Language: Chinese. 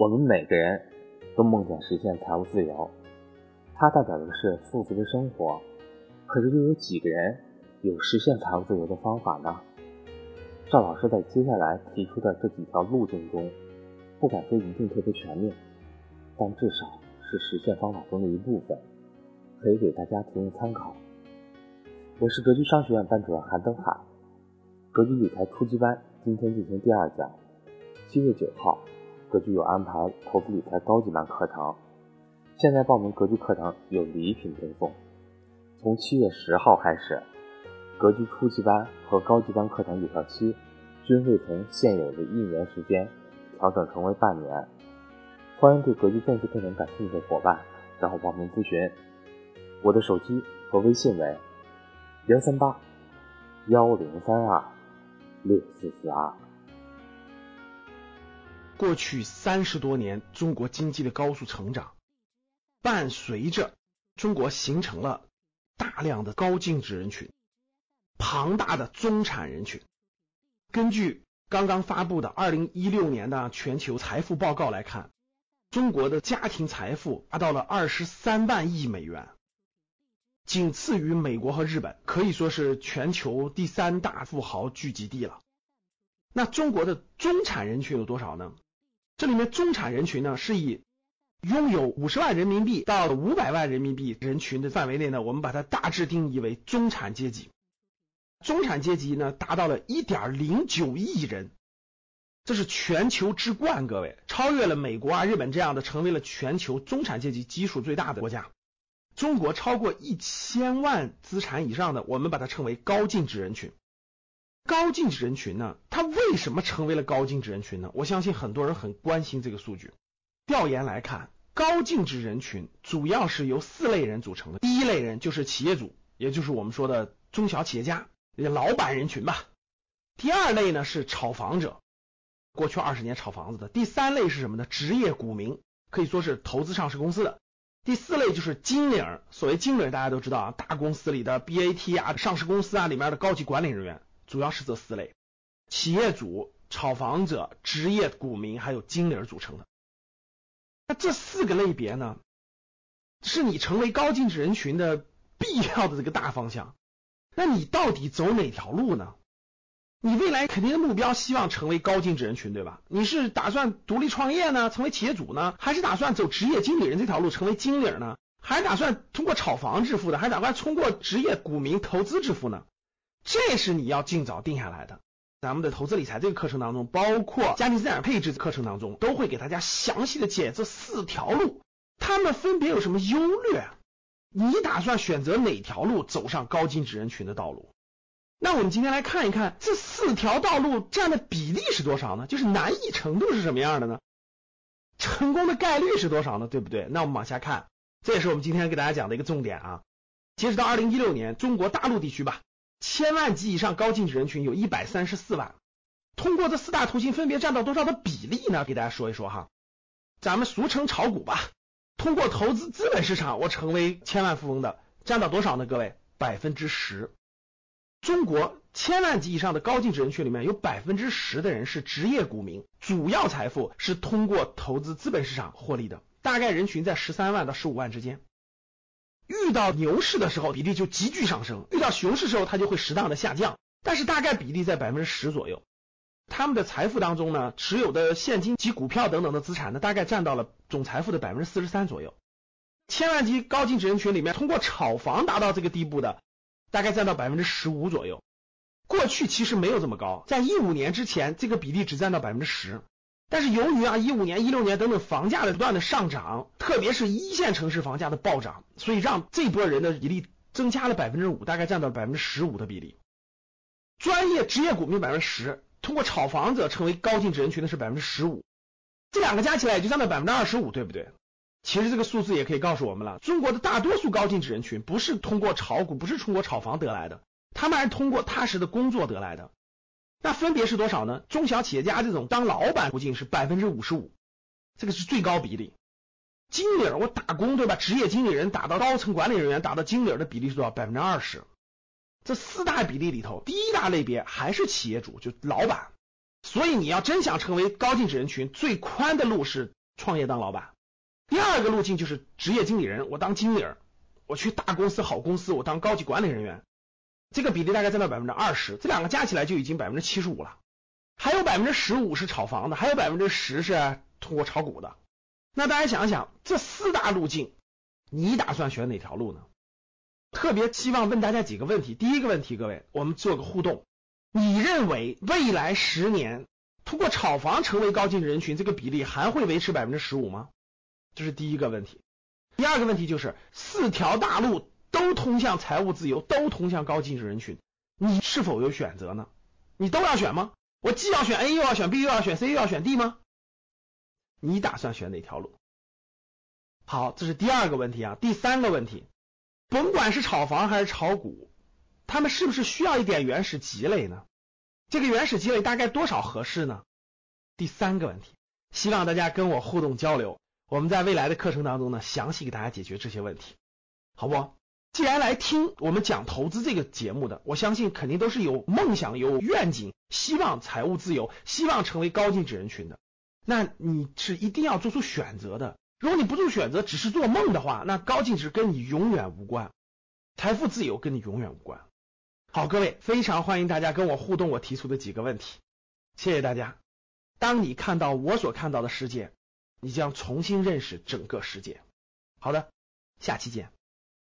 我们每个人都梦想实现财务自由，它代表的是富足的生活。可是又有几个人有实现财务自由的方法呢？赵老师在接下来提出的这几条路径中，不敢说一定特别全面，但至少是实现方法中的一部分，可以给大家提供参考。我是格局商学院班主任韩登海，格局理财初级班今天进行第二讲，七月九号。格局有安排投资理财高级班课程，现在报名格局课程有礼品赠送。从七月十号开始，格局初级班和高级班课程有效期均会从现有的一年时间调整成为半年。欢迎对格局正式课程感兴趣的伙伴找我报名咨询。我的手机和微信为幺三八幺零三二六四四二。过去三十多年，中国经济的高速成长，伴随着中国形成了大量的高净值人群、庞大的中产人群。根据刚刚发布的二零一六年的全球财富报告来看，中国的家庭财富达到了二十三万亿美元，仅次于美国和日本，可以说是全球第三大富豪聚集地了。那中国的中产人群有多少呢？这里面中产人群呢，是以拥有五十万人民币到五百万人民币人群的范围内呢，我们把它大致定义为中产阶级。中产阶级呢，达到了一点零九亿人，这是全球之冠，各位超越了美国啊、日本这样的，成为了全球中产阶级基数最大的国家。中国超过一千万资产以上的，我们把它称为高净值人群。高净值人群呢？他为什么成为了高净值人群呢？我相信很多人很关心这个数据。调研来看，高净值人群主要是由四类人组成的。第一类人就是企业主，也就是我们说的中小企业家，老板人群吧。第二类呢是炒房者，过去二十年炒房子的。第三类是什么呢？职业股民，可以说是投资上市公司的。第四类就是经理，所谓经理大家都知道啊，大公司里的 BAT 啊，上市公司啊里面的高级管理人员。主要是这四类：企业主、炒房者、职业股民还有经理组成的。那这四个类别呢，是你成为高净值人群的必要的这个大方向。那你到底走哪条路呢？你未来肯定的目标希望成为高净值人群，对吧？你是打算独立创业呢，成为企业主呢，还是打算走职业经理人这条路，成为经理呢？还是打算通过炒房致富的？还是打算通过职业股民投资致富呢？这是你要尽早定下来的。咱们的投资理财这个课程当中，包括家庭资产配置课程当中，都会给大家详细的解这四条路，它们分别有什么优劣？你打算选择哪条路走上高净值人群的道路？那我们今天来看一看这四条道路占的比例是多少呢？就是难易程度是什么样的呢？成功的概率是多少呢？对不对？那我们往下看，这也是我们今天给大家讲的一个重点啊。截止到二零一六年，中国大陆地区吧。千万级以上高净值人群有一百三十四万，通过这四大途径分别占到多少的比例呢？给大家说一说哈，咱们俗称炒股吧，通过投资资本市场我成为千万富翁的占到多少呢？各位，百分之十。中国千万级以上的高净值人群里面有百分之十的人是职业股民，主要财富是通过投资资本市场获利的，大概人群在十三万到十五万之间。遇到牛市的时候，比例就急剧上升；遇到熊市时候，它就会适当的下降。但是大概比例在百分之十左右。他们的财富当中呢，持有的现金及股票等等的资产呢，大概占到了总财富的百分之四十三左右。千万级高净值人群里面，通过炒房达到这个地步的，大概占到百分之十五左右。过去其实没有这么高，在一五年之前，这个比例只占到百分之十。但是由于啊，一五年、一六年等等房价的不断的上涨，特别是一线城市房价的暴涨，所以让这波人的比例增加了百分之五，大概占到百分之十五的比例。专业职业股民百分之十，通过炒房者成为高净值人群的是百分之十五，这两个加起来也就占到百分之二十五，对不对？其实这个数字也可以告诉我们了，中国的大多数高净值人群不是通过炒股，不是通过炒房得来的，他们还是通过踏实的工作得来的。那分别是多少呢？中小企业家这种当老板途径是百分之五十五，这个是最高比例。经理我打工对吧？职业经理人打到高层管理人员，打到经理的比例是多少？百分之二十。这四大比例里头，第一大类别还是企业主，就老板。所以你要真想成为高净值人群，最宽的路是创业当老板。第二个路径就是职业经理人，我当经理人，我去大公司、好公司，我当高级管理人员。这个比例大概占到百分之二十，这两个加起来就已经百分之七十五了。还有百分之十五是炒房的，还有百分之十是通过炒股的。那大家想想，这四大路径，你打算选哪条路呢？特别希望问大家几个问题。第一个问题，各位，我们做个互动。你认为未来十年通过炒房成为高净值人群这个比例还会维持百分之十五吗？这是第一个问题。第二个问题就是四条大路都通向财务自由，都通向高净值人群，你是否有选择呢？你都要选吗？我既要选 A 又要选 B 又要选 C 又要选 D 吗？你打算选哪条路？好，这是第二个问题啊。第三个问题，甭管是炒房还是炒股。他们是不是需要一点原始积累呢？这个原始积累大概多少合适呢？第三个问题，希望大家跟我互动交流，我们在未来的课程当中呢，详细给大家解决这些问题，好不？既然来听我们讲投资这个节目的，我相信肯定都是有梦想、有愿景，希望财务自由，希望成为高净值人群的。那你是一定要做出选择的。如果你不做选择，只是做梦的话，那高净值跟你永远无关，财富自由跟你永远无关。好，各位，非常欢迎大家跟我互动，我提出的几个问题，谢谢大家。当你看到我所看到的世界，你将重新认识整个世界。好的，下期见。